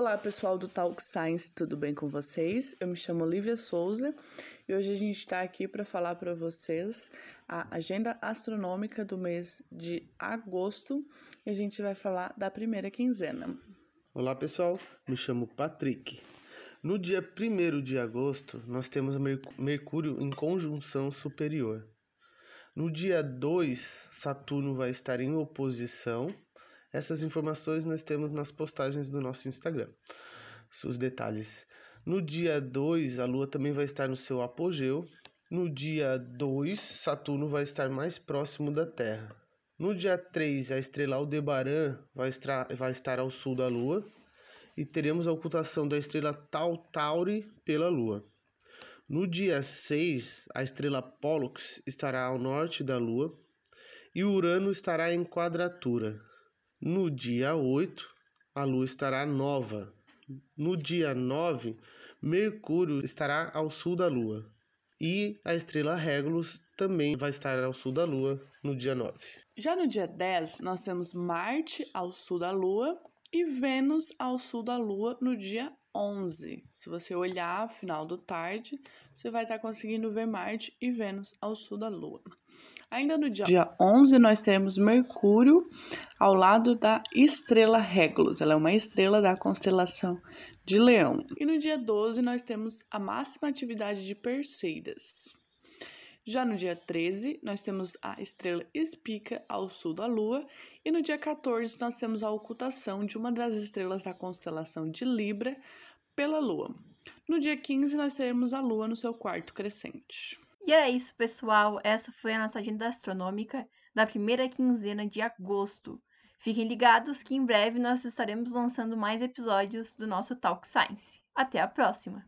Olá, pessoal do Talk Science, tudo bem com vocês? Eu me chamo Olivia Souza e hoje a gente está aqui para falar para vocês a agenda astronômica do mês de agosto e a gente vai falar da primeira quinzena. Olá, pessoal, me chamo Patrick. No dia 1 de agosto, nós temos Mercúrio em conjunção superior. No dia 2, Saturno vai estar em oposição essas informações nós temos nas postagens do nosso Instagram. Os detalhes. No dia 2, a Lua também vai estar no seu apogeu. No dia 2, Saturno vai estar mais próximo da Terra. No dia 3, a estrela Aldebaran vai estar, vai estar ao sul da Lua. E teremos a ocultação da estrela Tauri pela Lua. No dia 6, a estrela Pollux estará ao norte da Lua e Urano estará em quadratura. No dia 8, a lua estará nova. No dia 9, Mercúrio estará ao sul da lua. E a estrela Regulus também vai estar ao sul da lua no dia 9. Já no dia 10, nós temos Marte ao sul da lua e Vênus ao sul da lua no dia 11. Se você olhar final do tarde, você vai estar conseguindo ver Marte e Vênus ao sul da Lua. Ainda no dia, dia 11, nós temos Mercúrio ao lado da estrela Regulus. Ela é uma estrela da constelação de Leão. E no dia 12, nós temos a máxima atividade de Perseidas. Já no dia 13, nós temos a estrela Espica ao sul da Lua, e no dia 14, nós temos a ocultação de uma das estrelas da constelação de Libra pela Lua. No dia 15, nós teremos a Lua no seu quarto crescente. E é isso, pessoal. Essa foi a nossa agenda astronômica da primeira quinzena de agosto. Fiquem ligados que em breve nós estaremos lançando mais episódios do nosso Talk Science. Até a próxima!